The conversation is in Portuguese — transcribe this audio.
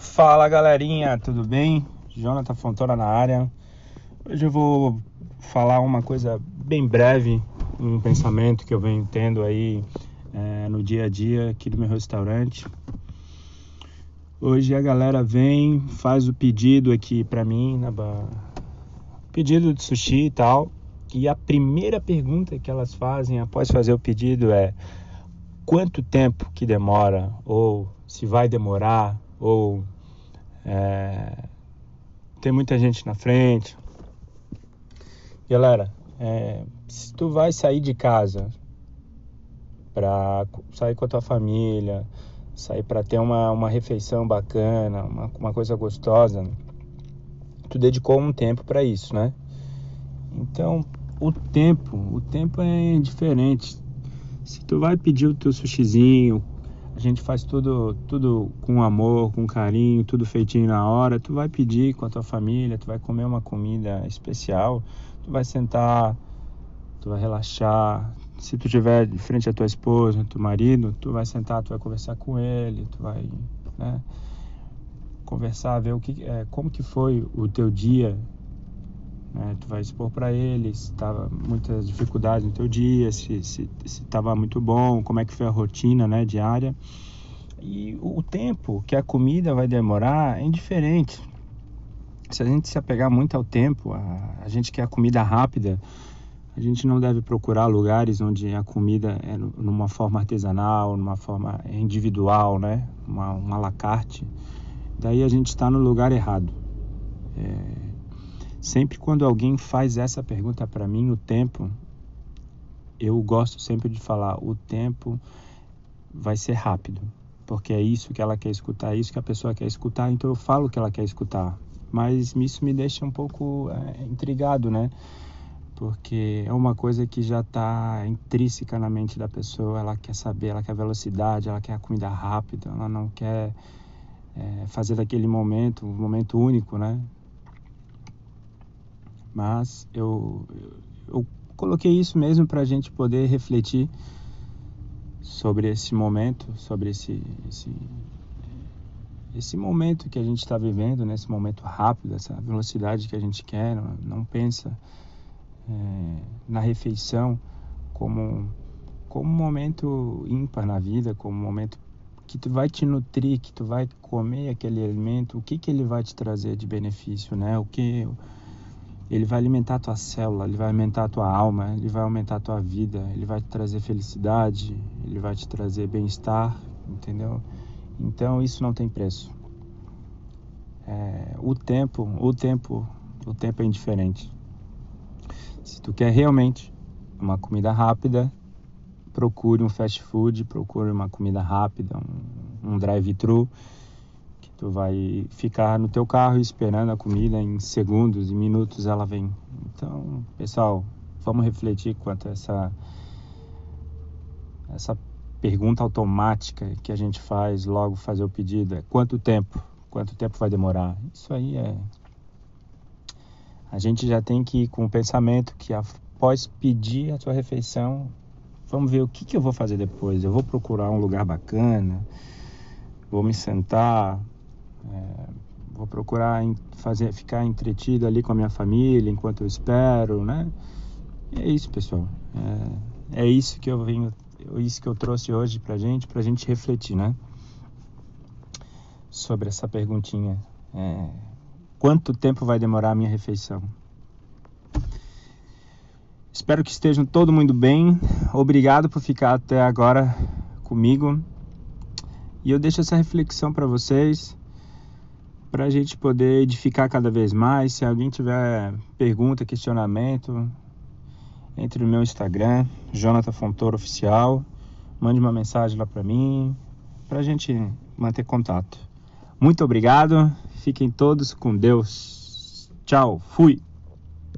Fala galerinha, tudo bem? Jonathan Fontoura na área. Hoje eu vou falar uma coisa bem breve, um pensamento que eu venho tendo aí é, no dia a dia aqui do meu restaurante. Hoje a galera vem, faz o pedido aqui pra mim, na ba... pedido de sushi e tal. E a primeira pergunta que elas fazem após fazer o pedido é quanto tempo que demora, ou se vai demorar, ou é, tem muita gente na frente. Galera, é, se tu vai sair de casa para sair com a tua família, sair para ter uma, uma refeição bacana, uma, uma coisa gostosa, tu dedicou um tempo para isso, né? Então, o tempo, o tempo é diferente. Se tu vai pedir o teu sushizinho, a gente faz tudo, tudo com amor, com carinho, tudo feitinho na hora. Tu vai pedir com a tua família, tu vai comer uma comida especial, tu vai sentar, tu vai relaxar. Se tu tiver de frente à tua esposa, teu marido, tu vai sentar, tu vai conversar com ele, tu vai, né, conversar, ver o que, é, como que foi o teu dia, né? Tu vai expor para ele se estava muitas dificuldades no teu dia, se estava muito bom, como é que foi a rotina né, diária. E o tempo que a comida vai demorar é indiferente. Se a gente se apegar muito ao tempo, a, a gente quer a comida rápida, a gente não deve procurar lugares onde a comida é numa forma artesanal, numa forma individual, né? Uma, uma la carte. Daí a gente está no lugar errado. É, Sempre quando alguém faz essa pergunta para mim, o tempo, eu gosto sempre de falar, o tempo vai ser rápido, porque é isso que ela quer escutar, é isso que a pessoa quer escutar, então eu falo o que ela quer escutar. Mas isso me deixa um pouco é, intrigado, né? Porque é uma coisa que já está intrínseca na mente da pessoa, ela quer saber, ela quer velocidade, ela quer a comida rápida, ela não quer é, fazer daquele momento um momento único, né? Mas eu, eu coloquei isso mesmo para a gente poder refletir sobre esse momento, sobre esse, esse, esse momento que a gente está vivendo, nesse né? momento rápido, essa velocidade que a gente quer, não, não pensa é, na refeição como, como um momento ímpar na vida, como um momento que tu vai te nutrir, que tu vai comer aquele alimento, o que que ele vai te trazer de benefício, né? O que ele vai alimentar a tua célula, ele vai alimentar a tua alma, ele vai aumentar a tua vida, ele vai te trazer felicidade, ele vai te trazer bem-estar, entendeu? Então isso não tem preço. É, o tempo, o tempo, o tempo é indiferente. Se tu quer realmente uma comida rápida, procure um fast food, procure uma comida rápida, um, um drive-thru Tu vai ficar no teu carro esperando a comida em segundos, em minutos ela vem. Então, pessoal, vamos refletir quanto a essa essa pergunta automática que a gente faz logo fazer o pedido é quanto tempo? Quanto tempo vai demorar? Isso aí é a gente já tem que ir com o pensamento que após pedir a tua refeição, vamos ver o que, que eu vou fazer depois. Eu vou procurar um lugar bacana, vou me sentar, é, vou procurar fazer, ficar entretido ali com a minha família enquanto eu espero, né? E é isso, pessoal. É, é isso que eu venho, é isso que eu trouxe hoje pra gente, pra gente refletir, né? Sobre essa perguntinha. É, quanto tempo vai demorar a minha refeição? Espero que estejam todo mundo bem. Obrigado por ficar até agora comigo. E eu deixo essa reflexão para vocês para a gente poder edificar cada vez mais. Se alguém tiver pergunta, questionamento, entre no meu Instagram, Jonathan Fontoura Oficial, mande uma mensagem lá para mim, para a gente manter contato. Muito obrigado, fiquem todos com Deus. Tchau, fui!